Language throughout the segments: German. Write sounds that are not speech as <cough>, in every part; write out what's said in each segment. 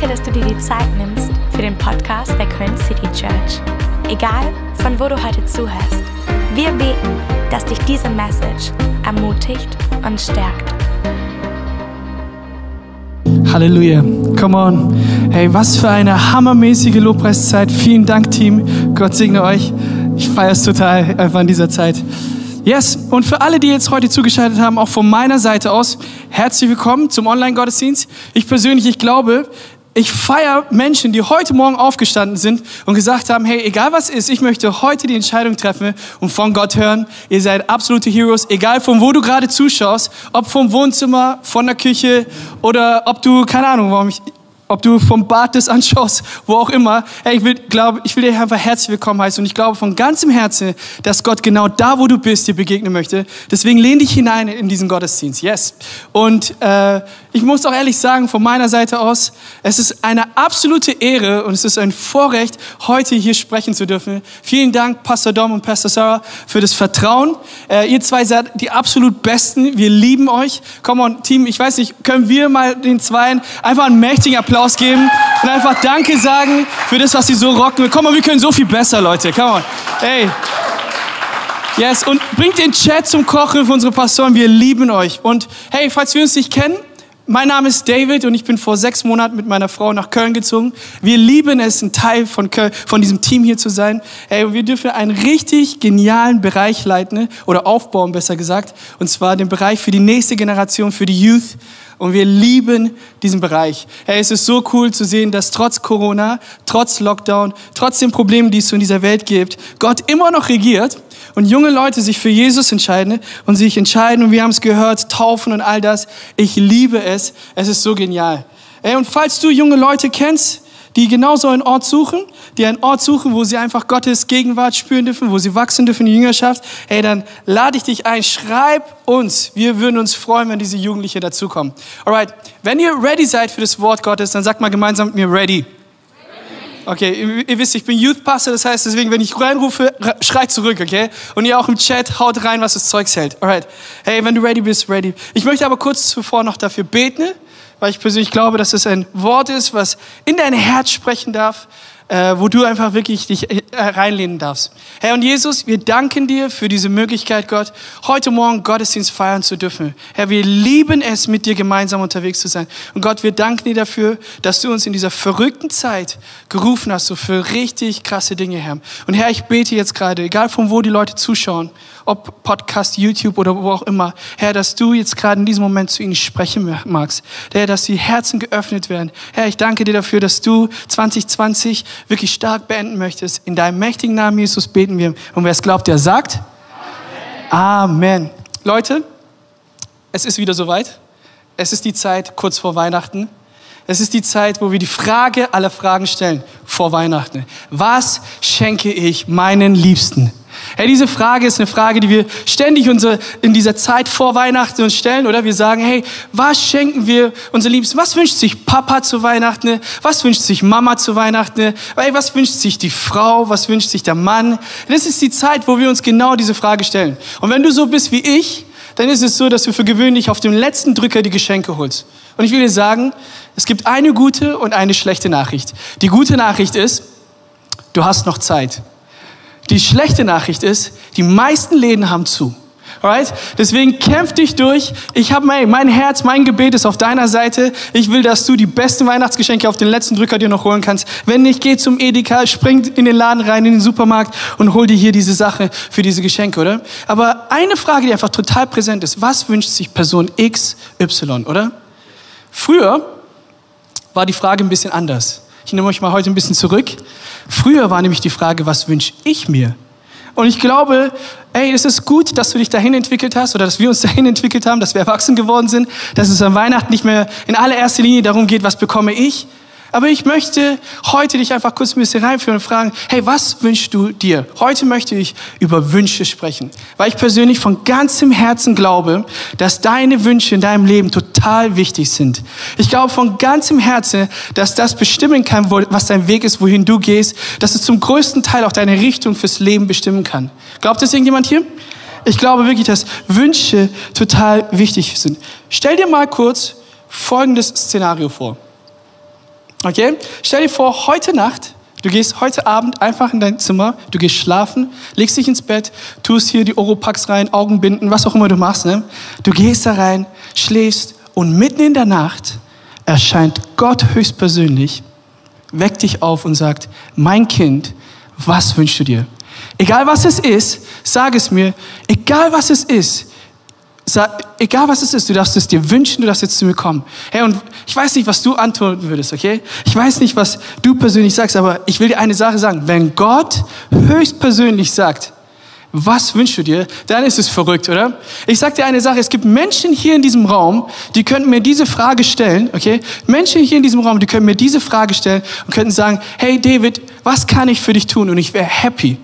Danke, dass du dir die Zeit nimmst für den Podcast der Köln City Church. Egal, von wo du heute zuhörst, wir beten, dass dich diese Message ermutigt und stärkt. Halleluja. Come on. Hey, was für eine hammermäßige Lobpreiszeit. Vielen Dank, Team. Gott segne euch. Ich feiere es total einfach in dieser Zeit. Yes, und für alle, die jetzt heute zugeschaltet haben, auch von meiner Seite aus, herzlich willkommen zum Online-Gottesdienst. Ich persönlich, ich glaube, ich feiere Menschen, die heute Morgen aufgestanden sind und gesagt haben, hey, egal was ist, ich möchte heute die Entscheidung treffen und von Gott hören. Ihr seid absolute Heroes, egal von wo du gerade zuschaust, ob vom Wohnzimmer, von der Küche oder ob du, keine Ahnung, warum ich, ob du vom Bad das anschaust, wo auch immer. Hey, ich will, glaube, ich will dir einfach herzlich willkommen heißen und ich glaube von ganzem Herzen, dass Gott genau da, wo du bist, dir begegnen möchte. Deswegen lehn dich hinein in diesen Gottesdienst. Yes. Und äh, ich muss auch ehrlich sagen, von meiner Seite aus, es ist eine absolute Ehre und es ist ein Vorrecht, heute hier sprechen zu dürfen. Vielen Dank, Pastor Dom und Pastor Sarah, für das Vertrauen. Äh, ihr zwei seid die absolut Besten. Wir lieben euch. Come on, Team, ich weiß nicht, können wir mal den Zweien einfach einen mächtigen Applaus geben und einfach Danke sagen für das, was sie so rocken. Komm mal, wir können so viel besser, Leute. Come on. Hey. Yes, und bringt den Chat zum Kochen für unsere Pastoren. Wir lieben euch. Und hey, falls wir uns nicht kennen, mein Name ist David und ich bin vor sechs Monaten mit meiner Frau nach Köln gezogen. Wir lieben es, ein Teil von, Köln, von diesem Team hier zu sein. Hey, wir dürfen einen richtig genialen Bereich leiten oder aufbauen, besser gesagt. Und zwar den Bereich für die nächste Generation, für die Youth. Und wir lieben diesen Bereich. Hey, es ist so cool zu sehen, dass trotz Corona, trotz Lockdown, trotz den Problemen, die es so in dieser Welt gibt, Gott immer noch regiert und junge Leute sich für Jesus entscheiden und sich entscheiden, und wir haben es gehört, taufen und all das. Ich liebe es. Es ist so genial. Ey, und falls du junge Leute kennst, die genau so einen Ort suchen, die einen Ort suchen, wo sie einfach Gottes Gegenwart spüren dürfen, wo sie wachsen dürfen in die Jüngerschaft, ey, dann lade ich dich ein, schreib uns. Wir würden uns freuen, wenn diese Jugendliche dazukommen. Alright, wenn ihr ready seid für das Wort Gottes, dann sagt mal gemeinsam mit mir ready. Okay, ihr, ihr, wisst, ich bin Youth Pastor, das heißt deswegen, wenn ich reinrufe, schreit zurück, okay? Und ihr auch im Chat, haut rein, was das Zeug hält. Alright. Hey, wenn du ready bist, ready. Ich möchte aber kurz zuvor noch dafür beten, weil ich persönlich glaube, dass es ein Wort ist, was in dein Herz sprechen darf, äh, wo du einfach wirklich dich äh, reinlehnen darfst. Herr und Jesus, wir danken dir für diese Möglichkeit, Gott, heute Morgen Gottesdienst feiern zu dürfen. Herr, wir lieben es, mit dir gemeinsam unterwegs zu sein. Und Gott, wir danken dir dafür, dass du uns in dieser verrückten Zeit gerufen hast, so für richtig krasse Dinge, Herr. Und Herr, ich bete jetzt gerade, egal von wo die Leute zuschauen, ob Podcast, YouTube oder wo auch immer, Herr, dass du jetzt gerade in diesem Moment zu ihnen sprechen magst. Herr, dass die Herzen geöffnet werden. Herr, ich danke dir dafür, dass du 2020 wirklich stark beenden möchtest. In deinem mächtigen Namen, Jesus, beten wir. Und wer es glaubt, der sagt Amen. Amen. Leute, es ist wieder soweit. Es ist die Zeit kurz vor Weihnachten. Es ist die Zeit, wo wir die Frage aller Fragen stellen vor Weihnachten. Was schenke ich meinen Liebsten? Hey, diese Frage ist eine Frage, die wir ständig in dieser Zeit vor Weihnachten uns stellen, oder? Wir sagen, hey, was schenken wir unseren Liebsten? Was wünscht sich Papa zu Weihnachten? Was wünscht sich Mama zu Weihnachten? Hey, was wünscht sich die Frau? Was wünscht sich der Mann? Das ist die Zeit, wo wir uns genau diese Frage stellen. Und wenn du so bist wie ich, dann ist es so, dass du für gewöhnlich auf dem letzten Drücker die Geschenke holst. Und ich will dir sagen, es gibt eine gute und eine schlechte Nachricht. Die gute Nachricht ist, du hast noch Zeit. Die schlechte Nachricht ist, die meisten Läden haben zu. Alright? Deswegen kämpf dich durch. Ich habe mein, mein Herz, mein Gebet ist auf deiner Seite. Ich will, dass du die besten Weihnachtsgeschenke auf den letzten Drücker dir noch holen kannst. Wenn nicht, geh zum Edeka, spring in den Laden rein, in den Supermarkt und hol dir hier diese Sache für diese Geschenke, oder? Aber eine Frage, die einfach total präsent ist. Was wünscht sich Person X, Y, oder? Früher war die Frage ein bisschen anders. Ich nehme euch mal heute ein bisschen zurück. Früher war nämlich die Frage, was wünsche ich mir? Und ich glaube, ey, es ist gut, dass du dich dahin entwickelt hast oder dass wir uns <laughs> dahin entwickelt haben, dass wir erwachsen geworden sind, dass es an Weihnachten nicht mehr in allererster Linie darum geht, was bekomme ich, aber ich möchte heute dich einfach kurz ein bisschen reinführen und fragen, hey, was wünschst du dir? Heute möchte ich über Wünsche sprechen, weil ich persönlich von ganzem Herzen glaube, dass deine Wünsche in deinem Leben total wichtig sind. Ich glaube von ganzem Herzen, dass das bestimmen kann, was dein Weg ist, wohin du gehst, dass es zum größten Teil auch deine Richtung fürs Leben bestimmen kann. Glaubt das irgendjemand hier? Ich glaube wirklich, dass Wünsche total wichtig sind. Stell dir mal kurz folgendes Szenario vor. Okay? Stell dir vor, heute Nacht, du gehst heute Abend einfach in dein Zimmer, du gehst schlafen, legst dich ins Bett, tust hier die Oropax rein, Augenbinden, was auch immer du machst. Ne? Du gehst da rein, schläfst und mitten in der Nacht erscheint Gott höchstpersönlich, weckt dich auf und sagt, mein Kind, was wünschst du dir? Egal was es ist, sag es mir. Egal was es ist, egal was es ist, du darfst es dir wünschen, du darfst jetzt zu mir kommen. Hey, und ich weiß nicht, was du antworten würdest, okay? Ich weiß nicht, was du persönlich sagst, aber ich will dir eine Sache sagen. Wenn Gott höchstpersönlich sagt, was wünschst du dir, dann ist es verrückt, oder? Ich sag dir eine Sache, es gibt Menschen hier in diesem Raum, die könnten mir diese Frage stellen, okay? Menschen hier in diesem Raum, die können mir diese Frage stellen und könnten sagen, hey David, was kann ich für dich tun? Und ich wäre happy.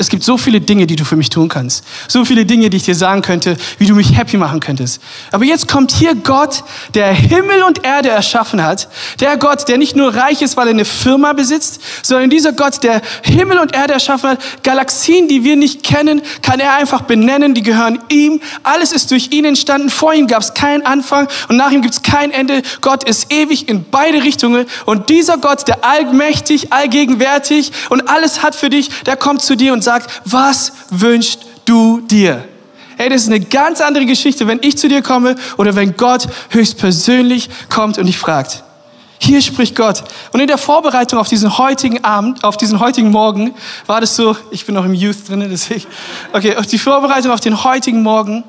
Es gibt so viele Dinge, die du für mich tun kannst. So viele Dinge, die ich dir sagen könnte, wie du mich happy machen könntest. Aber jetzt kommt hier Gott, der Himmel und Erde erschaffen hat. Der Gott, der nicht nur reich ist, weil er eine Firma besitzt, sondern dieser Gott, der Himmel und Erde erschaffen hat. Galaxien, die wir nicht kennen, kann er einfach benennen. Die gehören ihm. Alles ist durch ihn entstanden. Vor ihm gab es keinen Anfang und nach ihm gibt es kein Ende. Gott ist ewig in beide Richtungen. Und dieser Gott, der allmächtig, allgegenwärtig und alles hat für dich, der kommt zu dir und sagt, sagt, was wünschst du dir? Hey, das ist eine ganz andere Geschichte, wenn ich zu dir komme oder wenn Gott höchstpersönlich kommt und dich fragt. Hier spricht Gott. Und in der Vorbereitung auf diesen heutigen Abend, auf diesen heutigen Morgen, war das so, ich bin noch im Youth drin, deswegen, okay, auf die Vorbereitung auf den heutigen Morgen,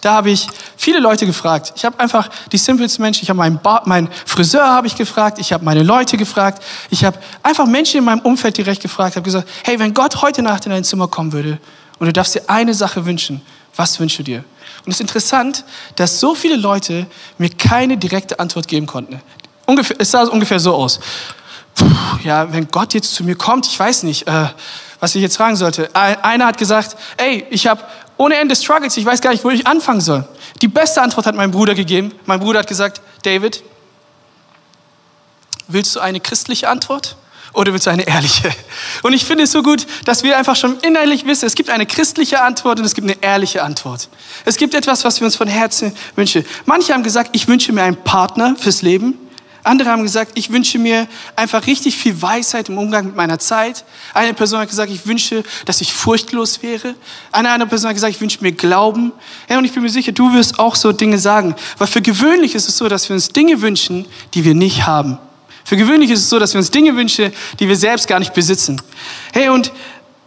da habe ich viele Leute gefragt. Ich habe einfach die simpelsten Menschen, ich habe meinen, meinen Friseur habe ich gefragt, ich habe meine Leute gefragt, ich habe einfach Menschen in meinem Umfeld direkt gefragt, habe gesagt, hey, wenn Gott heute Nacht in dein Zimmer kommen würde und du darfst dir eine Sache wünschen, was wünschst du dir? Und es ist interessant, dass so viele Leute mir keine direkte Antwort geben konnten. Ungefähr, es sah ungefähr so aus. Puh, ja, wenn Gott jetzt zu mir kommt, ich weiß nicht, äh, was ich jetzt fragen sollte. Einer hat gesagt, ey, ich habe ohne Ende Struggles, ich weiß gar nicht, wo ich anfangen soll. Die beste Antwort hat mein Bruder gegeben. Mein Bruder hat gesagt, David, willst du eine christliche Antwort? Oder willst du eine ehrliche? <laughs> Und ich finde es so gut, dass wir einfach schon innerlich wissen, es gibt eine christliche Antwort und es gibt eine ehrliche Antwort. Es gibt etwas, was wir uns von Herzen wünschen. Manche haben gesagt, ich wünsche mir einen Partner fürs Leben. Andere haben gesagt, ich wünsche mir einfach richtig viel Weisheit im Umgang mit meiner Zeit. Eine Person hat gesagt, ich wünsche, dass ich furchtlos wäre. Eine andere Person hat gesagt, ich wünsche mir Glauben. Ja, und ich bin mir sicher, du wirst auch so Dinge sagen. Weil für gewöhnlich ist es so, dass wir uns Dinge wünschen, die wir nicht haben. Für gewöhnlich ist es so, dass wir uns Dinge wünschen, die wir selbst gar nicht besitzen. Hey, und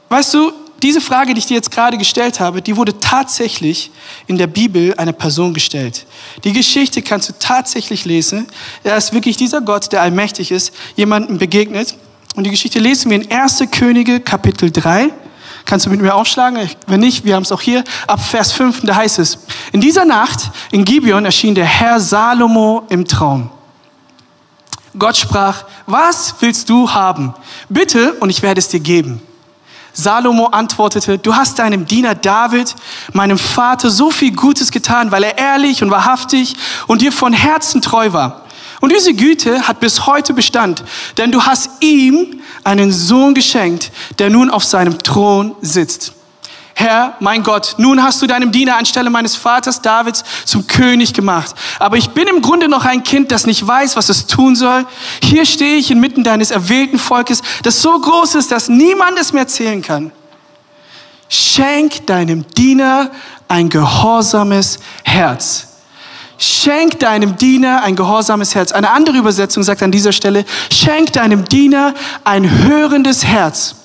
weißt du, diese Frage, die ich dir jetzt gerade gestellt habe, die wurde tatsächlich in der Bibel einer Person gestellt. Die Geschichte kannst du tatsächlich lesen. Er ist wirklich dieser Gott, der allmächtig ist, jemandem begegnet. Und die Geschichte lesen wir in 1. Könige Kapitel 3. Kannst du mit mir aufschlagen? Wenn nicht, wir haben es auch hier. Ab Vers 5, da heißt es, in dieser Nacht in Gibeon erschien der Herr Salomo im Traum. Gott sprach, was willst du haben? Bitte, und ich werde es dir geben. Salomo antwortete, du hast deinem Diener David, meinem Vater, so viel Gutes getan, weil er ehrlich und wahrhaftig und dir von Herzen treu war. Und diese Güte hat bis heute Bestand, denn du hast ihm einen Sohn geschenkt, der nun auf seinem Thron sitzt. Herr, mein Gott, nun hast du deinem Diener anstelle meines Vaters Davids zum König gemacht. Aber ich bin im Grunde noch ein Kind, das nicht weiß, was es tun soll. Hier stehe ich inmitten deines erwählten Volkes, das so groß ist, dass niemand es mehr zählen kann. Schenk deinem Diener ein gehorsames Herz. Schenk deinem Diener ein gehorsames Herz. Eine andere Übersetzung sagt an dieser Stelle, schenk deinem Diener ein hörendes Herz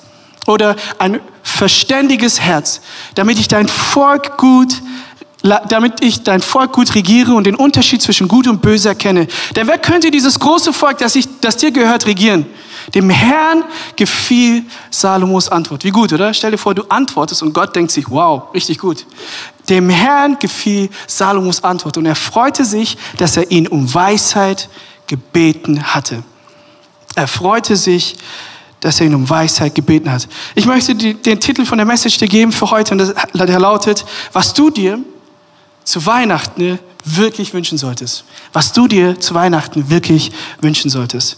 oder ein verständiges Herz, damit ich dein Volk gut damit ich dein Volk gut regiere und den Unterschied zwischen gut und böse erkenne. Denn wer könnte dieses große Volk, das, ich, das dir gehört, regieren? Dem Herrn gefiel Salomos Antwort. Wie gut, oder? Stell dir vor, du antwortest und Gott denkt sich, wow, richtig gut. Dem Herrn gefiel Salomos Antwort und er freute sich, dass er ihn um Weisheit gebeten hatte. Er freute sich, dass er ihn um Weisheit gebeten hat. Ich möchte die, den Titel von der Message dir geben für heute und der lautet, was du dir zu Weihnachten wirklich wünschen solltest. Was du dir zu Weihnachten wirklich wünschen solltest.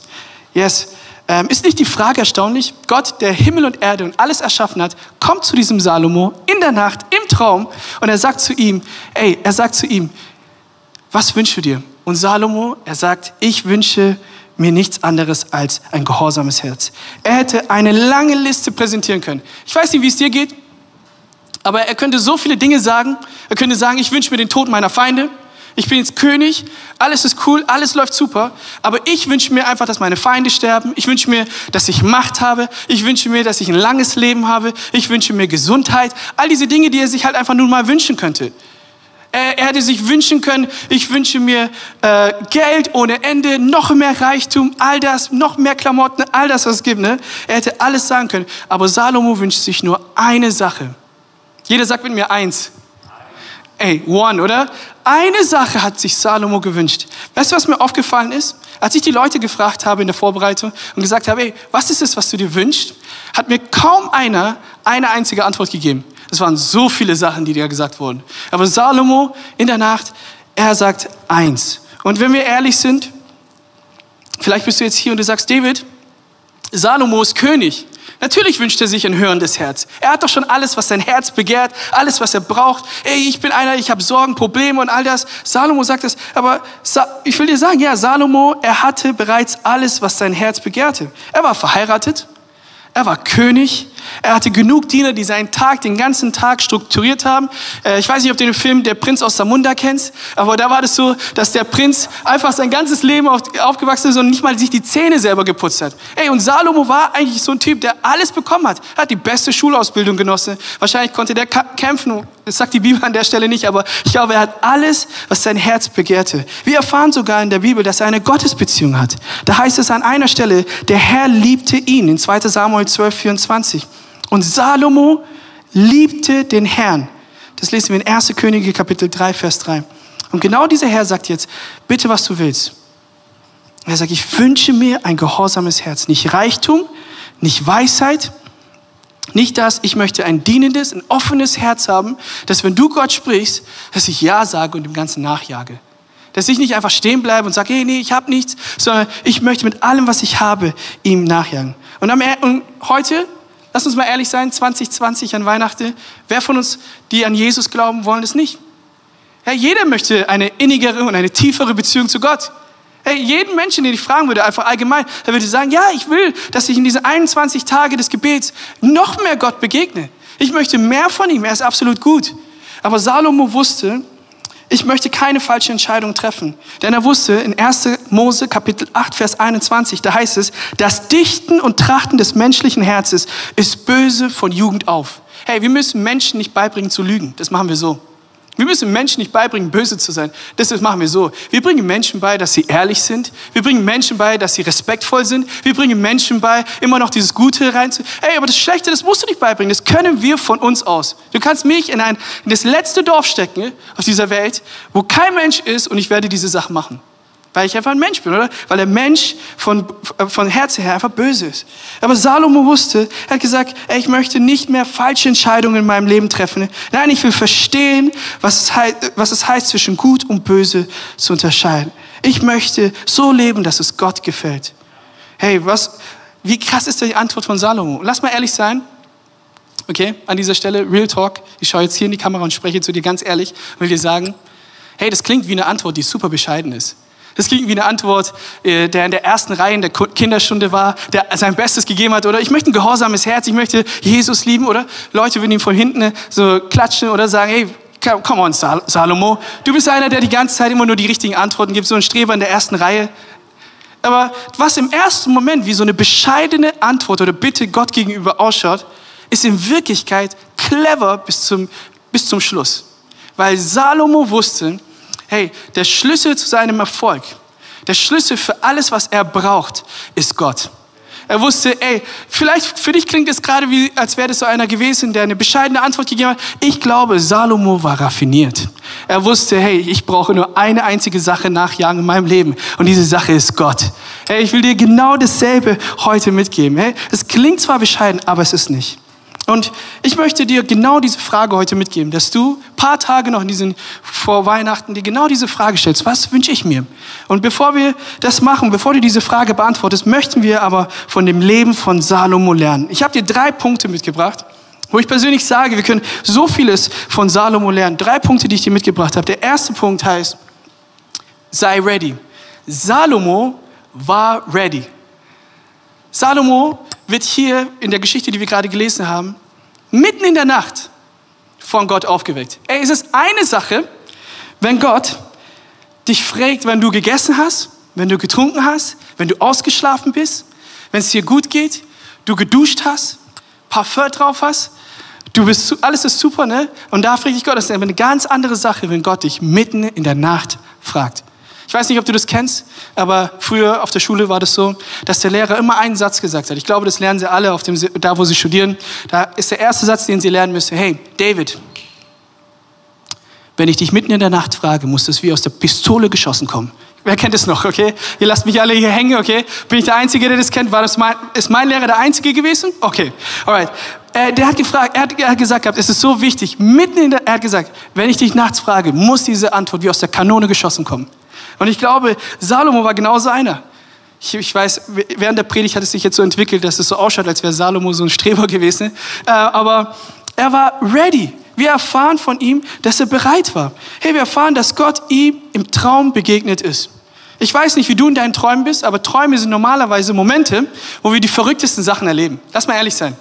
Yes. Ähm, ist nicht die Frage erstaunlich? Gott, der Himmel und Erde und alles erschaffen hat, kommt zu diesem Salomo in der Nacht, im Traum und er sagt zu ihm, ey, er sagt zu ihm, was wünschst du dir? Und Salomo, er sagt, ich wünsche mir nichts anderes als ein gehorsames Herz. Er hätte eine lange Liste präsentieren können. Ich weiß nicht, wie es dir geht, aber er könnte so viele Dinge sagen. Er könnte sagen, ich wünsche mir den Tod meiner Feinde. Ich bin jetzt König, alles ist cool, alles läuft super, aber ich wünsche mir einfach, dass meine Feinde sterben. Ich wünsche mir, dass ich Macht habe. Ich wünsche mir, dass ich ein langes Leben habe. Ich wünsche mir Gesundheit. All diese Dinge, die er sich halt einfach nur mal wünschen könnte. Er, er hätte sich wünschen können, ich wünsche mir äh, Geld ohne Ende, noch mehr Reichtum, all das, noch mehr Klamotten, all das, was es gibt. Ne? Er hätte alles sagen können. Aber Salomo wünscht sich nur eine Sache. Jeder sagt mit mir eins. Ey, one, oder? Eine Sache hat sich Salomo gewünscht. Weißt du, was mir aufgefallen ist? Als ich die Leute gefragt habe in der Vorbereitung und gesagt habe, ey, was ist es, was du dir wünschst, hat mir kaum einer eine einzige Antwort gegeben. Es waren so viele Sachen, die dir gesagt wurden. Aber Salomo in der Nacht, er sagt eins. Und wenn wir ehrlich sind, vielleicht bist du jetzt hier und du sagst, David, Salomo ist König. Natürlich wünscht er sich ein hörendes Herz. Er hat doch schon alles, was sein Herz begehrt, alles, was er braucht. Ey, ich bin einer, ich habe Sorgen, Probleme und all das. Salomo sagt das. Aber ich will dir sagen, ja, Salomo, er hatte bereits alles, was sein Herz begehrte. Er war verheiratet, er war König, er hatte genug Diener, die seinen Tag, den ganzen Tag strukturiert haben. Äh, ich weiß nicht, ob du den Film Der Prinz aus Samunda kennst, aber da war das so, dass der Prinz einfach sein ganzes Leben aufgewachsen ist und nicht mal sich die Zähne selber geputzt hat. Ey, und Salomo war eigentlich so ein Typ, der alles bekommen hat. Er hat die beste Schulausbildung genossen. Wahrscheinlich konnte der kämpfen. Das sagt die Bibel an der Stelle nicht, aber ich glaube, er hat alles, was sein Herz begehrte. Wir erfahren sogar in der Bibel, dass er eine Gottesbeziehung hat. Da heißt es an einer Stelle, der Herr liebte ihn, in 2 Samuel 12, 24. Und Salomo liebte den Herrn. Das lesen wir in 1. Könige Kapitel 3, Vers 3. Und genau dieser Herr sagt jetzt, bitte was du willst. Er sagt, ich wünsche mir ein gehorsames Herz. Nicht Reichtum, nicht Weisheit, nicht das, ich möchte ein dienendes, ein offenes Herz haben, dass wenn du Gott sprichst, dass ich Ja sage und dem Ganzen nachjage. Dass ich nicht einfach stehen bleibe und sage, hey, nee, ich habe nichts, sondern ich möchte mit allem, was ich habe, ihm nachjagen. Und, am, und heute Lass uns mal ehrlich sein, 2020 an Weihnachten, wer von uns, die an Jesus glauben, wollen es nicht? Ja, jeder möchte eine innigere und eine tiefere Beziehung zu Gott. Hey, jeden Menschen, den ich fragen würde, einfach allgemein, der würde sagen, ja, ich will, dass ich in diese 21 Tage des Gebets noch mehr Gott begegne. Ich möchte mehr von ihm, er ist absolut gut. Aber Salomo wusste, ich möchte keine falsche Entscheidung treffen. Denn er wusste in 1. Mose Kapitel 8, Vers 21, da heißt es, das Dichten und Trachten des menschlichen Herzens ist böse von Jugend auf. Hey, wir müssen Menschen nicht beibringen zu lügen. Das machen wir so. Wir müssen Menschen nicht beibringen, böse zu sein. Das machen wir so. Wir bringen Menschen bei, dass sie ehrlich sind. Wir bringen Menschen bei, dass sie respektvoll sind. Wir bringen Menschen bei, immer noch dieses Gute reinzu. Ey, aber das Schlechte, das musst du nicht beibringen. Das können wir von uns aus. Du kannst mich in, ein, in das letzte Dorf stecken auf dieser Welt, wo kein Mensch ist und ich werde diese Sachen machen. Weil ich einfach ein Mensch bin, oder? Weil der Mensch von, von Herzen her einfach böse ist. Aber Salomo wusste, er hat gesagt, ey, ich möchte nicht mehr falsche Entscheidungen in meinem Leben treffen. Nein, ich will verstehen, was es, heißt, was es heißt, zwischen gut und böse zu unterscheiden. Ich möchte so leben, dass es Gott gefällt. Hey, was, wie krass ist die Antwort von Salomo? Lass mal ehrlich sein. Okay, an dieser Stelle, Real Talk. Ich schaue jetzt hier in die Kamera und spreche zu dir ganz ehrlich und will dir sagen, hey, das klingt wie eine Antwort, die super bescheiden ist. Das klingt wie eine Antwort, äh, der in der ersten Reihe in der Kinderstunde war, der sein Bestes gegeben hat, oder ich möchte ein gehorsames Herz, ich möchte Jesus lieben, oder Leute würden ihm von hinten so klatschen oder sagen, hey, come on, Salomo, du bist einer, der die ganze Zeit immer nur die richtigen Antworten gibt, so ein Streber in der ersten Reihe. Aber was im ersten Moment wie so eine bescheidene Antwort oder Bitte Gott gegenüber ausschaut, ist in Wirklichkeit clever bis zum, bis zum Schluss. Weil Salomo wusste, hey, der Schlüssel zu seinem Erfolg, der Schlüssel für alles, was er braucht, ist Gott. Er wusste, ey, vielleicht für dich klingt es gerade wie, als wäre das so einer gewesen, der eine bescheidene Antwort gegeben hat. Ich glaube, Salomo war raffiniert. Er wusste, hey, ich brauche nur eine einzige Sache nachjagen in meinem Leben. Und diese Sache ist Gott. Hey, ich will dir genau dasselbe heute mitgeben. Hey, es klingt zwar bescheiden, aber es ist nicht. Und ich möchte dir genau diese Frage heute mitgeben, dass du ein paar Tage noch in diesen vor Weihnachten dir genau diese Frage stellst. Was wünsche ich mir? Und bevor wir das machen, bevor du diese Frage beantwortest, möchten wir aber von dem Leben von Salomo lernen. Ich habe dir drei Punkte mitgebracht, wo ich persönlich sage, wir können so vieles von Salomo lernen. Drei Punkte, die ich dir mitgebracht habe. Der erste Punkt heißt, sei ready. Salomo war ready. Salomo wird hier in der Geschichte, die wir gerade gelesen haben, mitten in der Nacht von Gott aufgeweckt. Ey, es ist eine Sache, wenn Gott dich fragt, wenn du gegessen hast, wenn du getrunken hast, wenn du ausgeschlafen bist, wenn es dir gut geht, du geduscht hast, Parfum drauf hast, du bist, alles ist super, ne? Und da frage ich Gott, das ist eine ganz andere Sache, wenn Gott dich mitten in der Nacht fragt. Ich weiß nicht, ob du das kennst, aber früher auf der Schule war das so, dass der Lehrer immer einen Satz gesagt hat. Ich glaube, das lernen sie alle auf dem, da, wo sie studieren. Da ist der erste Satz, den sie lernen müssen. Hey, David, wenn ich dich mitten in der Nacht frage, muss das wie aus der Pistole geschossen kommen. Wer kennt es noch, okay? Ihr lasst mich alle hier hängen, okay? Bin ich der Einzige, der das kennt? War das mein, ist mein Lehrer der Einzige gewesen? Okay, alright. Äh, der hat gefragt, er hat, er hat gesagt gehabt, es ist so wichtig, mitten in der, er hat gesagt, wenn ich dich nachts frage, muss diese Antwort wie aus der Kanone geschossen kommen. Und ich glaube, Salomo war genauso einer. Ich, ich, weiß, während der Predigt hat es sich jetzt so entwickelt, dass es so ausschaut, als wäre Salomo so ein Streber gewesen. Äh, aber er war ready. Wir erfahren von ihm, dass er bereit war. Hey, wir erfahren, dass Gott ihm im Traum begegnet ist. Ich weiß nicht, wie du in deinen Träumen bist, aber Träume sind normalerweise Momente, wo wir die verrücktesten Sachen erleben. Lass mal ehrlich sein.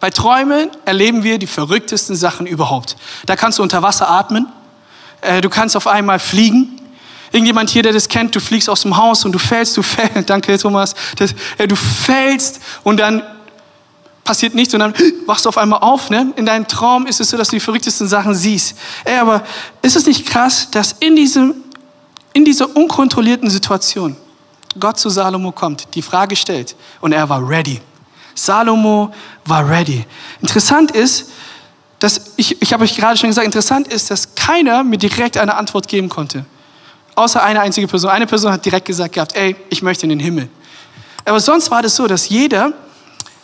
Bei Träumen erleben wir die verrücktesten Sachen überhaupt. Da kannst du unter Wasser atmen, äh, du kannst auf einmal fliegen, Irgendjemand hier, der das kennt, du fliegst aus dem Haus und du fällst, du fällst, <laughs> danke Thomas, das, äh, du fällst und dann passiert nichts und dann <gasps> wachst du auf einmal auf. Ne? In deinem Traum ist es so, dass du die verrücktesten Sachen siehst. Ey, aber ist es nicht krass, dass in, diesem, in dieser unkontrollierten Situation Gott zu Salomo kommt, die Frage stellt und er war ready. Salomo war ready. Interessant ist, dass ich, ich habe euch gerade schon gesagt, interessant ist, dass keiner mir direkt eine Antwort geben konnte. Außer eine einzige Person. Eine Person hat direkt gesagt gehabt, ey, ich möchte in den Himmel. Aber sonst war das so, dass jeder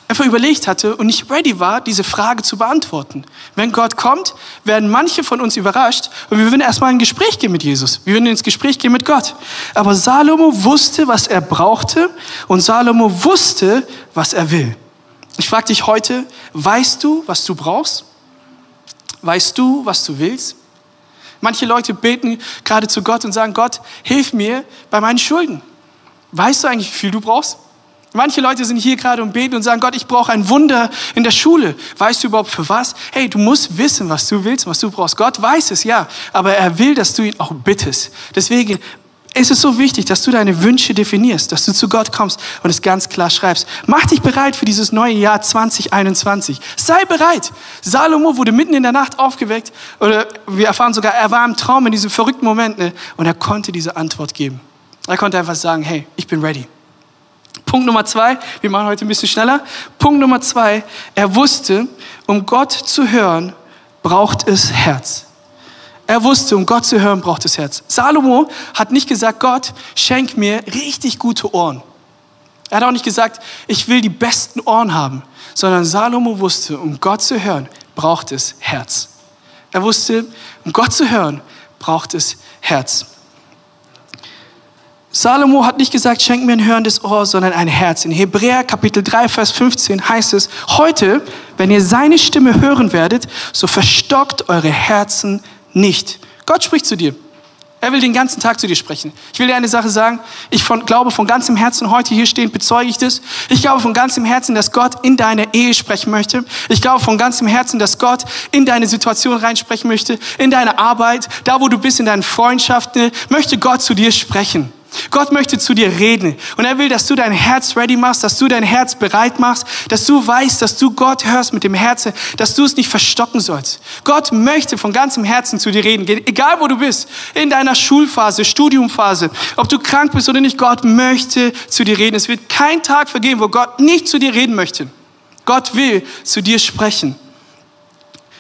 einfach überlegt hatte und nicht ready war, diese Frage zu beantworten. Wenn Gott kommt, werden manche von uns überrascht und wir würden erstmal in ein Gespräch gehen mit Jesus. Wir würden ins Gespräch gehen mit Gott. Aber Salomo wusste, was er brauchte und Salomo wusste, was er will. Ich frage dich heute, weißt du, was du brauchst? Weißt du, was du willst? Manche Leute beten gerade zu Gott und sagen, Gott, hilf mir bei meinen Schulden. Weißt du eigentlich, wie viel du brauchst? Manche Leute sind hier gerade und beten und sagen, Gott, ich brauche ein Wunder in der Schule. Weißt du überhaupt für was? Hey, du musst wissen, was du willst, was du brauchst. Gott weiß es, ja, aber er will, dass du ihn auch bittest. Deswegen ist es so wichtig, dass du deine Wünsche definierst, dass du zu Gott kommst und es ganz klar schreibst. Mach dich bereit für dieses neue Jahr 2021. Sei bereit. Salomo wurde mitten in der Nacht aufgeweckt oder wir erfahren sogar, er war im Traum in diesem verrückten Moment ne? und er konnte diese Antwort geben. Er konnte einfach sagen, hey, ich bin ready. Punkt Nummer zwei, wir machen heute ein bisschen schneller. Punkt Nummer zwei, er wusste, um Gott zu hören, braucht es Herz. Er wusste, um Gott zu hören, braucht es Herz. Salomo hat nicht gesagt, Gott, schenk mir richtig gute Ohren. Er hat auch nicht gesagt, ich will die besten Ohren haben, sondern Salomo wusste, um Gott zu hören, braucht es Herz. Er wusste, um Gott zu hören, braucht es Herz. Salomo hat nicht gesagt, schenk mir ein hörendes Ohr, sondern ein Herz. In Hebräer Kapitel 3, Vers 15 heißt es, heute, wenn ihr seine Stimme hören werdet, so verstockt eure Herzen nicht. Gott spricht zu dir. Er will den ganzen Tag zu dir sprechen. Ich will dir eine Sache sagen. Ich von, glaube von ganzem Herzen, heute hier stehend bezeuge ich das. Ich glaube von ganzem Herzen, dass Gott in deine Ehe sprechen möchte. Ich glaube von ganzem Herzen, dass Gott in deine Situation reinsprechen möchte, in deine Arbeit, da wo du bist, in deinen Freundschaften, möchte Gott zu dir sprechen. Gott möchte zu dir reden und er will, dass du dein Herz ready machst, dass du dein Herz bereit machst, dass du weißt, dass du Gott hörst mit dem Herzen, dass du es nicht verstocken sollst. Gott möchte von ganzem Herzen zu dir reden, egal wo du bist, in deiner Schulphase, Studiumphase, ob du krank bist oder nicht, Gott möchte zu dir reden. Es wird kein Tag vergehen, wo Gott nicht zu dir reden möchte. Gott will zu dir sprechen.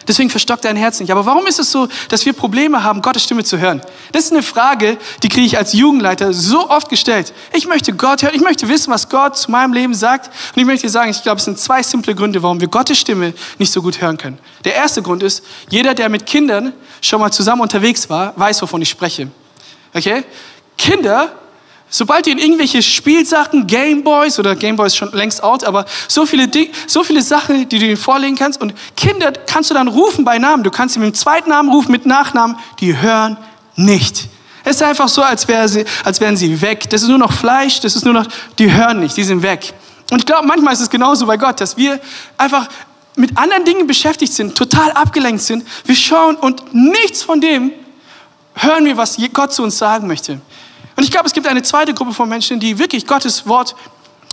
Deswegen verstockt dein Herz nicht. Aber warum ist es so, dass wir Probleme haben, Gottes Stimme zu hören? Das ist eine Frage, die kriege ich als Jugendleiter so oft gestellt. Ich möchte Gott hören, ich möchte wissen, was Gott zu meinem Leben sagt. Und ich möchte sagen, ich glaube, es sind zwei simple Gründe, warum wir Gottes Stimme nicht so gut hören können. Der erste Grund ist, jeder, der mit Kindern schon mal zusammen unterwegs war, weiß, wovon ich spreche. Okay? Kinder Sobald du in irgendwelche Spielsachen, Gameboys oder Gameboys schon längst out, aber so viele, Ding, so viele Sachen, die du ihnen vorlegen kannst und Kinder kannst du dann rufen bei Namen. Du kannst sie mit dem zweiten Namen rufen, mit Nachnamen, die hören nicht. Es ist einfach so, als, wäre sie, als wären sie weg. Das ist nur noch Fleisch, das ist nur noch, die hören nicht, die sind weg. Und ich glaube, manchmal ist es genauso bei Gott, dass wir einfach mit anderen Dingen beschäftigt sind, total abgelenkt sind. Wir schauen und nichts von dem hören wir, was Gott zu uns sagen möchte. Und ich glaube, es gibt eine zweite Gruppe von Menschen, die wirklich Gottes Wort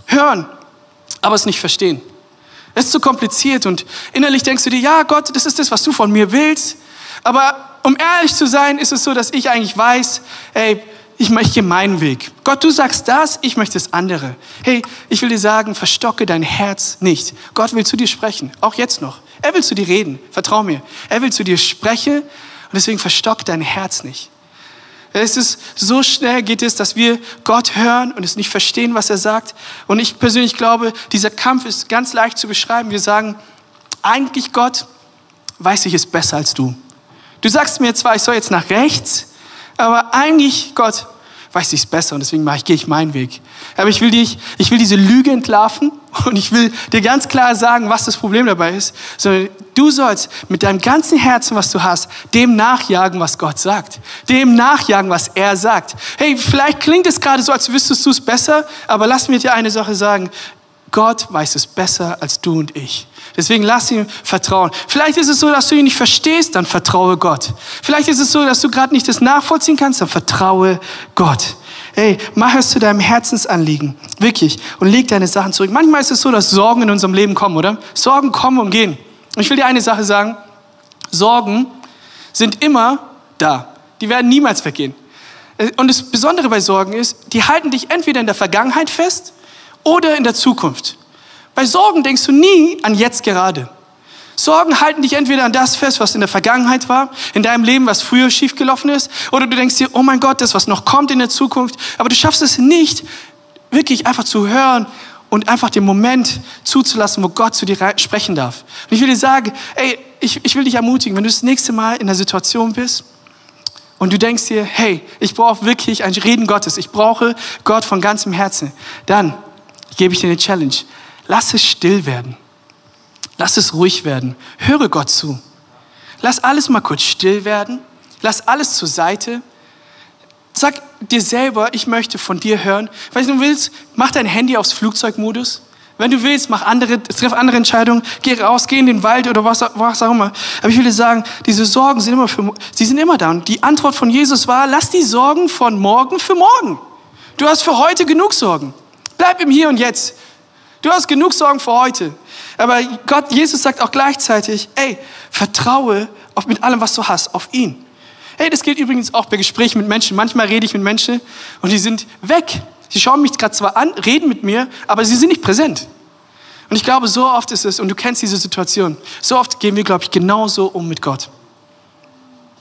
hören, aber es nicht verstehen. Es ist zu kompliziert und innerlich denkst du dir, ja Gott, das ist das, was du von mir willst. Aber um ehrlich zu sein, ist es so, dass ich eigentlich weiß, ey, ich möchte meinen Weg. Gott, du sagst das, ich möchte das andere. Hey, ich will dir sagen, verstocke dein Herz nicht. Gott will zu dir sprechen, auch jetzt noch. Er will zu dir reden, vertrau mir. Er will zu dir sprechen und deswegen verstock dein Herz nicht. Es ist so schnell geht es, dass wir Gott hören und es nicht verstehen, was er sagt. Und ich persönlich glaube, dieser Kampf ist ganz leicht zu beschreiben. Wir sagen, eigentlich Gott weiß ich es besser als du. Du sagst mir zwar, ich soll jetzt nach rechts, aber eigentlich, Gott, weiß ich es besser und deswegen mache ich, gehe ich meinen Weg. Aber ich will, dich, ich will diese Lüge entlarven <laughs> und ich will dir ganz klar sagen, was das Problem dabei ist. Sondern du sollst mit deinem ganzen Herzen, was du hast, dem nachjagen, was Gott sagt. Dem nachjagen, was er sagt. Hey, vielleicht klingt es gerade so, als wüsstest du es besser, aber lass mir dir eine Sache sagen. Gott weiß es besser als du und ich. Deswegen lass ihm vertrauen. Vielleicht ist es so, dass du ihn nicht verstehst, dann vertraue Gott. Vielleicht ist es so, dass du gerade nicht das nachvollziehen kannst, dann vertraue Gott. Ey, mach es zu deinem Herzensanliegen. Wirklich. Und leg deine Sachen zurück. Manchmal ist es so, dass Sorgen in unserem Leben kommen, oder? Sorgen kommen und gehen. Und ich will dir eine Sache sagen. Sorgen sind immer da. Die werden niemals vergehen. Und das Besondere bei Sorgen ist, die halten dich entweder in der Vergangenheit fest oder in der Zukunft. Bei Sorgen denkst du nie an jetzt gerade. Sorgen halten dich entweder an das fest, was in der Vergangenheit war, in deinem Leben, was früher schiefgelaufen ist, oder du denkst dir, oh mein Gott, das, was noch kommt in der Zukunft. Aber du schaffst es nicht, wirklich einfach zu hören und einfach den Moment zuzulassen, wo Gott zu dir sprechen darf. Und ich will dir sagen, ey, ich, ich will dich ermutigen, wenn du das nächste Mal in der Situation bist und du denkst dir, hey, ich brauche wirklich ein Reden Gottes, ich brauche Gott von ganzem Herzen, dann gebe ich dir eine Challenge. Lass es still werden. Lass es ruhig werden. Höre Gott zu. Lass alles mal kurz still werden. Lass alles zur Seite. Sag dir selber, ich möchte von dir hören. Wenn du willst, mach dein Handy aufs Flugzeugmodus. Wenn du willst, mach andere, triff andere Entscheidungen, geh raus, geh in den Wald oder was, was auch immer. Aber ich will dir sagen, diese Sorgen sind immer für, sie sind immer da. Und die Antwort von Jesus war, lass die Sorgen von morgen für morgen. Du hast für heute genug Sorgen. Bleib im Hier und Jetzt. Du hast genug Sorgen für heute. Aber Gott, Jesus sagt auch gleichzeitig, ey, vertraue auf, mit allem, was du hast, auf ihn. Hey, das gilt übrigens auch bei Gesprächen mit Menschen. Manchmal rede ich mit Menschen und die sind weg. Sie schauen mich gerade zwar an, reden mit mir, aber sie sind nicht präsent. Und ich glaube, so oft ist es, und du kennst diese Situation, so oft gehen wir, glaube ich, genauso um mit Gott.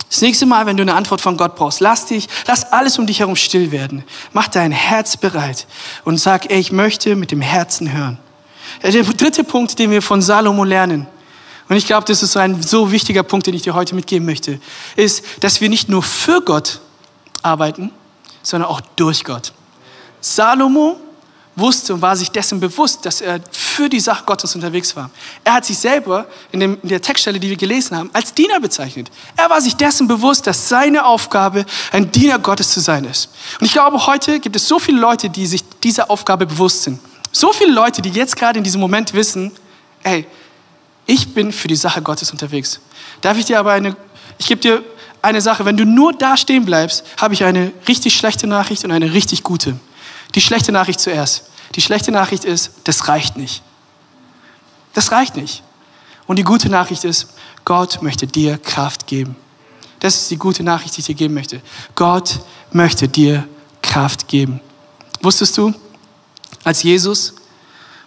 Das nächste Mal, wenn du eine Antwort von Gott brauchst, lass dich, lass alles um dich herum still werden. Mach dein Herz bereit und sag, ey, ich möchte mit dem Herzen hören. Der dritte Punkt, den wir von Salomo lernen, und ich glaube, das ist ein so wichtiger Punkt, den ich dir heute mitgeben möchte, ist, dass wir nicht nur für Gott arbeiten, sondern auch durch Gott. Salomo wusste und war sich dessen bewusst, dass er für die Sache Gottes unterwegs war. Er hat sich selber in, dem, in der Textstelle, die wir gelesen haben, als Diener bezeichnet. Er war sich dessen bewusst, dass seine Aufgabe ein Diener Gottes zu sein ist. Und ich glaube, heute gibt es so viele Leute, die sich dieser Aufgabe bewusst sind. So viele Leute, die jetzt gerade in diesem Moment wissen, hey, ich bin für die Sache Gottes unterwegs. Darf ich dir aber eine, ich gebe dir eine Sache, wenn du nur da stehen bleibst, habe ich eine richtig schlechte Nachricht und eine richtig gute. Die schlechte Nachricht zuerst. Die schlechte Nachricht ist, das reicht nicht. Das reicht nicht. Und die gute Nachricht ist, Gott möchte dir Kraft geben. Das ist die gute Nachricht, die ich dir geben möchte. Gott möchte dir Kraft geben. Wusstest du, als Jesus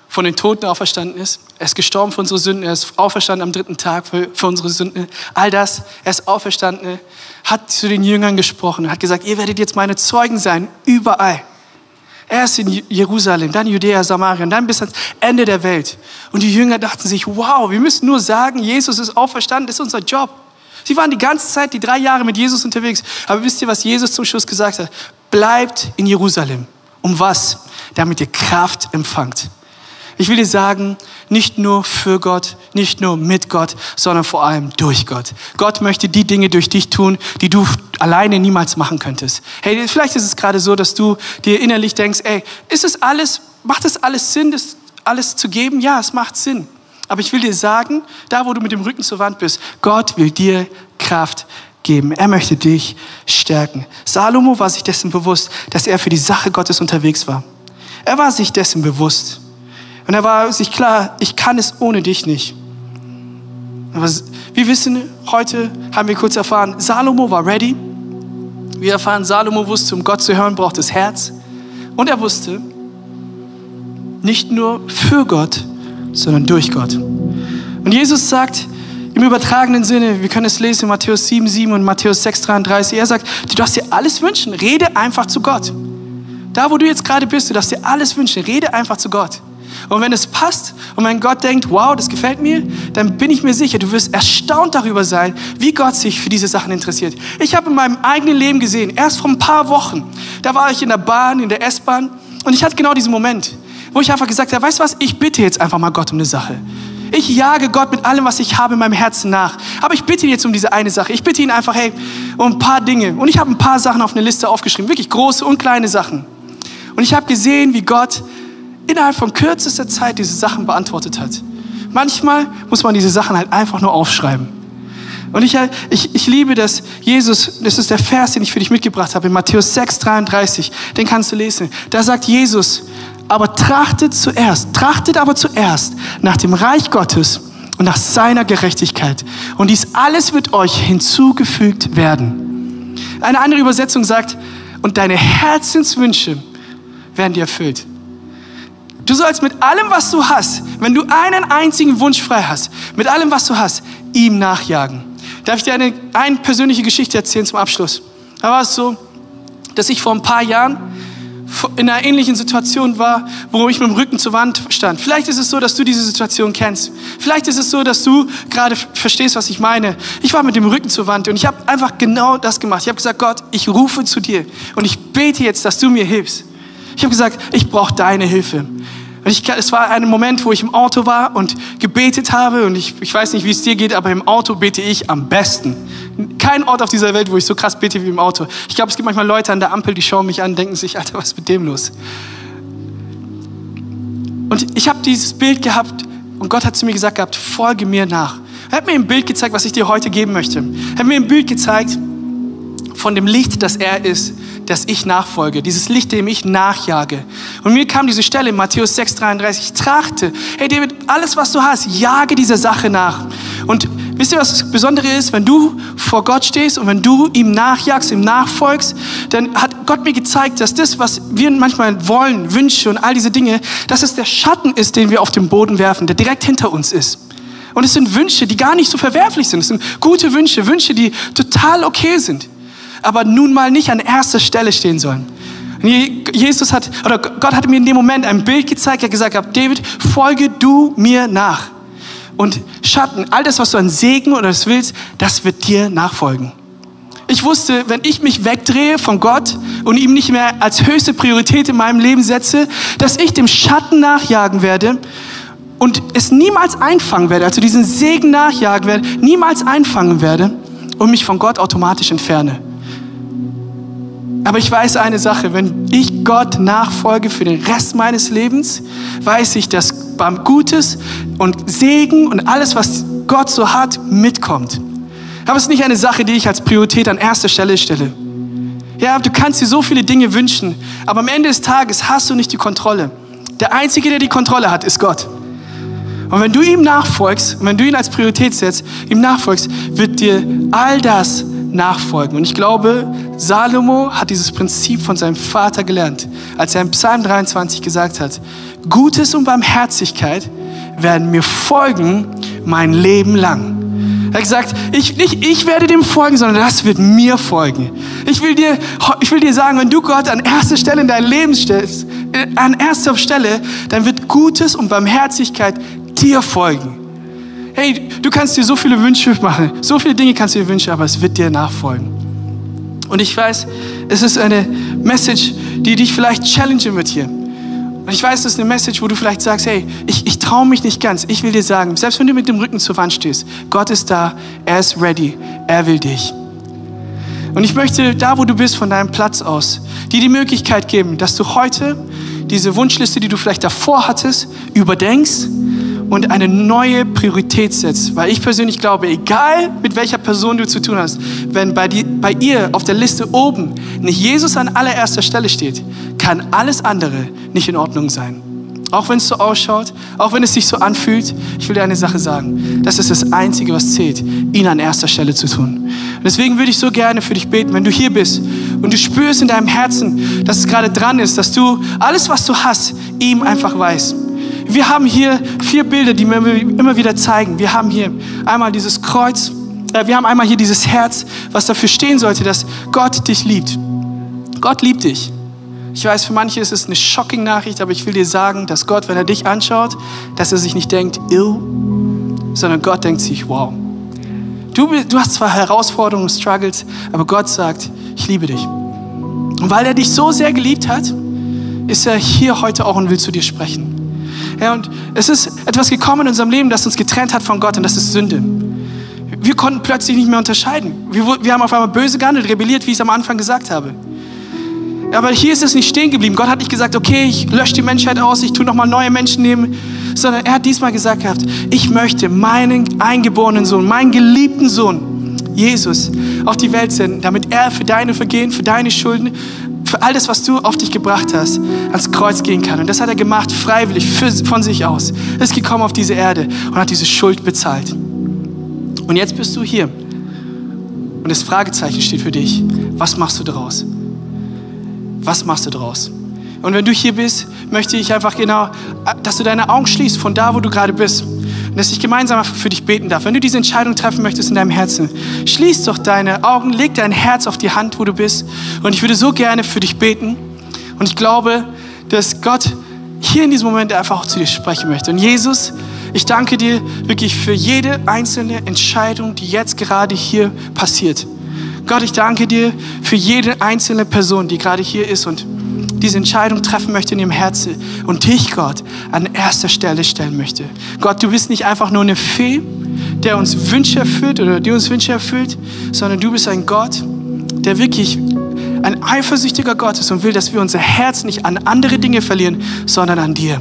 von den Toten auferstanden ist, er ist gestorben für unsere Sünden, er ist auferstanden am dritten Tag für, für unsere Sünden, all das, er ist auferstanden, hat zu den Jüngern gesprochen, hat gesagt, ihr werdet jetzt meine Zeugen sein, überall. Erst in Jerusalem, dann Judäa, Samarien, dann bis ans Ende der Welt. Und die Jünger dachten sich, wow, wir müssen nur sagen, Jesus ist auferstanden, das ist unser Job. Sie waren die ganze Zeit, die drei Jahre mit Jesus unterwegs. Aber wisst ihr, was Jesus zum Schluss gesagt hat? Bleibt in Jerusalem. Um was? Damit ihr Kraft empfangt. Ich will dir sagen, nicht nur für Gott, nicht nur mit Gott, sondern vor allem durch Gott. Gott möchte die Dinge durch dich tun, die du alleine niemals machen könntest. Hey, vielleicht ist es gerade so, dass du dir innerlich denkst, ey, ist es alles, macht es alles Sinn, das alles zu geben? Ja, es macht Sinn. Aber ich will dir sagen, da wo du mit dem Rücken zur Wand bist, Gott will dir Kraft geben. Er möchte dich stärken. Salomo war sich dessen bewusst, dass er für die Sache Gottes unterwegs war. Er war sich dessen bewusst. Und er war sich klar, ich kann es ohne dich nicht. Aber wir wissen, heute haben wir kurz erfahren, Salomo war ready. Wir erfahren, Salomo wusste, um Gott zu hören, braucht es Herz. Und er wusste, nicht nur für Gott, sondern durch Gott. Und Jesus sagt im übertragenen Sinne, wir können es lesen in Matthäus 7, 7 und Matthäus 6, 33, er sagt, du darfst dir alles wünschen, rede einfach zu Gott. Da, wo du jetzt gerade bist, du darfst dir alles wünschen, rede einfach zu Gott. Und wenn es passt und wenn Gott denkt, wow, das gefällt mir, dann bin ich mir sicher, du wirst erstaunt darüber sein, wie Gott sich für diese Sachen interessiert. Ich habe in meinem eigenen Leben gesehen, erst vor ein paar Wochen, da war ich in der Bahn, in der S-Bahn und ich hatte genau diesen Moment wo ich einfach gesagt habe, weißt du was, ich bitte jetzt einfach mal Gott um eine Sache. Ich jage Gott mit allem, was ich habe in meinem Herzen nach. Aber ich bitte ihn jetzt um diese eine Sache. Ich bitte ihn einfach, hey, um ein paar Dinge. Und ich habe ein paar Sachen auf eine Liste aufgeschrieben, wirklich große und kleine Sachen. Und ich habe gesehen, wie Gott innerhalb von kürzester Zeit diese Sachen beantwortet hat. Manchmal muss man diese Sachen halt einfach nur aufschreiben. Und ich, ich, ich liebe das, Jesus, das ist der Vers, den ich für dich mitgebracht habe, in Matthäus 6, 33, den kannst du lesen. Da sagt Jesus, aber trachtet zuerst, trachtet aber zuerst nach dem Reich Gottes und nach seiner Gerechtigkeit. Und dies alles wird euch hinzugefügt werden. Eine andere Übersetzung sagt, und deine Herzenswünsche werden dir erfüllt. Du sollst mit allem, was du hast, wenn du einen einzigen Wunsch frei hast, mit allem, was du hast, ihm nachjagen. Darf ich dir eine, eine persönliche Geschichte erzählen zum Abschluss? Da war es so, dass ich vor ein paar Jahren in einer ähnlichen Situation war, wo ich mit dem Rücken zur Wand stand. Vielleicht ist es so, dass du diese Situation kennst. Vielleicht ist es so, dass du gerade verstehst, was ich meine. Ich war mit dem Rücken zur Wand und ich habe einfach genau das gemacht. Ich habe gesagt, Gott, ich rufe zu dir und ich bete jetzt, dass du mir hilfst. Ich habe gesagt, ich brauche deine Hilfe. Und ich, es war ein Moment, wo ich im Auto war und gebetet habe. Und ich, ich weiß nicht, wie es dir geht, aber im Auto bete ich am besten. Kein Ort auf dieser Welt, wo ich so krass bete wie im Auto. Ich glaube, es gibt manchmal Leute an der Ampel, die schauen mich an denken sich, Alter, was ist mit dem los? Und ich habe dieses Bild gehabt und Gott hat zu mir gesagt gehabt, folge mir nach. Er hat mir ein Bild gezeigt, was ich dir heute geben möchte. Er hat mir ein Bild gezeigt von dem Licht, das er ist, das ich nachfolge. Dieses Licht, dem ich nachjage. Und mir kam diese Stelle in Matthäus 6,33. Ich trachte, hey David, alles, was du hast, jage dieser Sache nach. Und Wisst ihr, was das Besondere ist? Wenn du vor Gott stehst und wenn du ihm nachjagst, ihm nachfolgst, dann hat Gott mir gezeigt, dass das, was wir manchmal wollen, Wünsche und all diese Dinge, dass es der Schatten ist, den wir auf den Boden werfen, der direkt hinter uns ist. Und es sind Wünsche, die gar nicht so verwerflich sind. Es sind gute Wünsche, Wünsche, die total okay sind, aber nun mal nicht an erster Stelle stehen sollen. Jesus hat, oder Gott hat mir in dem Moment ein Bild gezeigt, er hat gesagt, David, folge du mir nach und Schatten, all das, was du an Segen oder das willst, das wird dir nachfolgen. Ich wusste, wenn ich mich wegdrehe von Gott und ihm nicht mehr als höchste Priorität in meinem Leben setze, dass ich dem Schatten nachjagen werde und es niemals einfangen werde, also diesen Segen nachjagen werde, niemals einfangen werde und mich von Gott automatisch entferne. Aber ich weiß eine Sache, wenn ich Gott nachfolge für den Rest meines Lebens, weiß ich, dass beim Gutes und Segen und alles, was Gott so hat, mitkommt. Aber es ist nicht eine Sache, die ich als Priorität an erster Stelle stelle. Ja, du kannst dir so viele Dinge wünschen, aber am Ende des Tages hast du nicht die Kontrolle. Der Einzige, der die Kontrolle hat, ist Gott. Und wenn du ihm nachfolgst, wenn du ihn als Priorität setzt, ihm nachfolgst, wird dir all das nachfolgen. Und ich glaube, Salomo hat dieses Prinzip von seinem Vater gelernt, als er in Psalm 23 gesagt hat, Gutes und Barmherzigkeit werden mir folgen mein Leben lang. Er hat gesagt, ich, nicht ich werde dem folgen, sondern das wird mir folgen. Ich will dir, ich will dir sagen, wenn du Gott an erster Stelle in dein Leben stellst, äh, an erster Stelle, dann wird Gutes und Barmherzigkeit dir folgen. Hey, du kannst dir so viele Wünsche machen, so viele Dinge kannst du dir wünschen, aber es wird dir nachfolgen. Und ich weiß, es ist eine Message, die dich vielleicht challengen wird hier. Und ich weiß, es ist eine Message, wo du vielleicht sagst, hey, ich, ich traue mich nicht ganz. Ich will dir sagen, selbst wenn du mit dem Rücken zur Wand stehst, Gott ist da, er ist ready, er will dich. Und ich möchte da, wo du bist, von deinem Platz aus, dir die Möglichkeit geben, dass du heute diese Wunschliste, die du vielleicht davor hattest, überdenkst und eine neue Priorität setzt. Weil ich persönlich glaube, egal mit welcher Person du zu tun hast, wenn bei, die, bei ihr auf der Liste oben nicht Jesus an allererster Stelle steht, kann alles andere nicht in Ordnung sein. Auch wenn es so ausschaut, auch wenn es sich so anfühlt, ich will dir eine Sache sagen. Das ist das Einzige, was zählt, ihn an erster Stelle zu tun. Und deswegen würde ich so gerne für dich beten, wenn du hier bist und du spürst in deinem Herzen, dass es gerade dran ist, dass du alles, was du hast, ihm einfach weißt. Wir haben hier vier Bilder, die wir immer wieder zeigen. Wir haben hier einmal dieses Kreuz, äh, wir haben einmal hier dieses Herz, was dafür stehen sollte, dass Gott dich liebt. Gott liebt dich. Ich weiß, für manche ist es eine shocking Nachricht, aber ich will dir sagen, dass Gott, wenn er dich anschaut, dass er sich nicht denkt, ill, sondern Gott denkt sich, wow. Du, du hast zwar Herausforderungen, Struggles, aber Gott sagt, ich liebe dich. Und weil er dich so sehr geliebt hat, ist er hier heute auch und will zu dir sprechen. Ja, und es ist etwas gekommen in unserem Leben, das uns getrennt hat von Gott und das ist Sünde. Wir konnten plötzlich nicht mehr unterscheiden. Wir, wir haben auf einmal böse gehandelt, rebelliert, wie ich es am Anfang gesagt habe. Aber hier ist es nicht stehen geblieben. Gott hat nicht gesagt, okay, ich lösche die Menschheit aus, ich tue nochmal neue Menschen nehmen, sondern er hat diesmal gesagt gehabt, ich möchte meinen eingeborenen Sohn, meinen geliebten Sohn, Jesus, auf die Welt senden, damit er für deine Vergehen, für deine Schulden, für all das, was du auf dich gebracht hast, ans Kreuz gehen kann. Und das hat er gemacht, freiwillig, für, von sich aus. Er ist gekommen auf diese Erde und hat diese Schuld bezahlt. Und jetzt bist du hier. Und das Fragezeichen steht für dich. Was machst du daraus? Was machst du daraus? Und wenn du hier bist, möchte ich einfach genau, dass du deine Augen schließt von da, wo du gerade bist. Und dass ich gemeinsam für dich beten darf. Wenn du diese Entscheidung treffen möchtest in deinem Herzen, schließ doch deine Augen, leg dein Herz auf die Hand, wo du bist. Und ich würde so gerne für dich beten. Und ich glaube, dass Gott hier in diesem Moment einfach auch zu dir sprechen möchte. Und Jesus, ich danke dir wirklich für jede einzelne Entscheidung, die jetzt gerade hier passiert. Gott, ich danke dir für jede einzelne Person, die gerade hier ist und diese Entscheidung treffen möchte in ihrem Herzen und dich, Gott, an erster Stelle stellen möchte. Gott, du bist nicht einfach nur eine Fee, der uns Wünsche erfüllt oder die uns Wünsche erfüllt, sondern du bist ein Gott, der wirklich ein eifersüchtiger Gott ist und will, dass wir unser Herz nicht an andere Dinge verlieren, sondern an dir.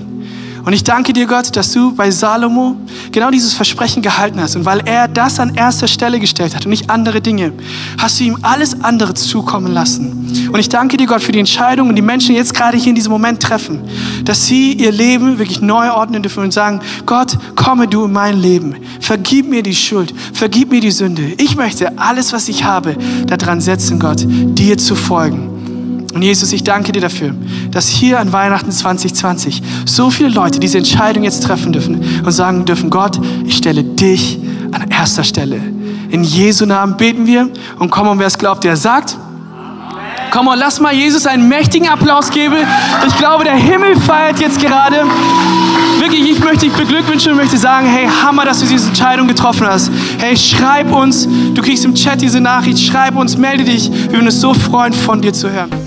Und ich danke dir, Gott, dass du bei Salomo genau dieses Versprechen gehalten hast. Und weil er das an erster Stelle gestellt hat und nicht andere Dinge, hast du ihm alles andere zukommen lassen. Und ich danke dir, Gott, für die Entscheidung und die Menschen jetzt gerade hier in diesem Moment treffen, dass sie ihr Leben wirklich neu ordnen dürfen und sagen, Gott, komme du in mein Leben. Vergib mir die Schuld. Vergib mir die Sünde. Ich möchte alles, was ich habe, daran setzen, Gott, dir zu folgen. Und Jesus, ich danke dir dafür, dass hier an Weihnachten 2020 so viele Leute diese Entscheidung jetzt treffen dürfen und sagen dürfen, Gott, ich stelle dich an erster Stelle. In Jesu Namen beten wir und komm und wer es glaubt, der sagt, Komm und lass mal Jesus einen mächtigen Applaus geben. Ich glaube, der Himmel feiert jetzt gerade. Wirklich, ich möchte dich beglückwünschen und möchte sagen, hey, Hammer, dass du diese Entscheidung getroffen hast. Hey, schreib uns, du kriegst im Chat diese Nachricht, schreib uns, melde dich. Wir würden uns so freuen, von dir zu hören.